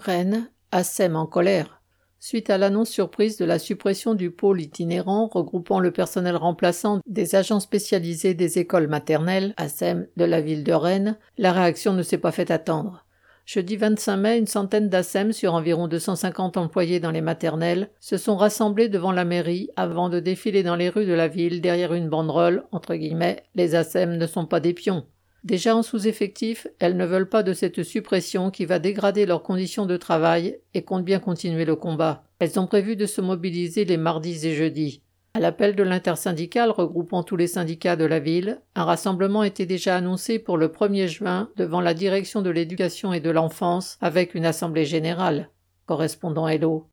Rennes, ASEM en colère. Suite à l'annonce surprise de la suppression du pôle itinérant regroupant le personnel remplaçant des agents spécialisés des écoles maternelles, ASEM, de la ville de Rennes, la réaction ne s'est pas fait attendre. Jeudi 25 mai, une centaine d'ASEM sur environ 250 employés dans les maternelles se sont rassemblés devant la mairie avant de défiler dans les rues de la ville derrière une banderole entre guillemets Les ASEM ne sont pas des pions. Déjà en sous-effectif, elles ne veulent pas de cette suppression qui va dégrader leurs conditions de travail et comptent bien continuer le combat. Elles ont prévu de se mobiliser les mardis et jeudis. À l'appel de l'intersyndicale regroupant tous les syndicats de la ville, un rassemblement était déjà annoncé pour le 1er juin devant la direction de l'éducation et de l'enfance avec une assemblée générale. Correspondant Hello.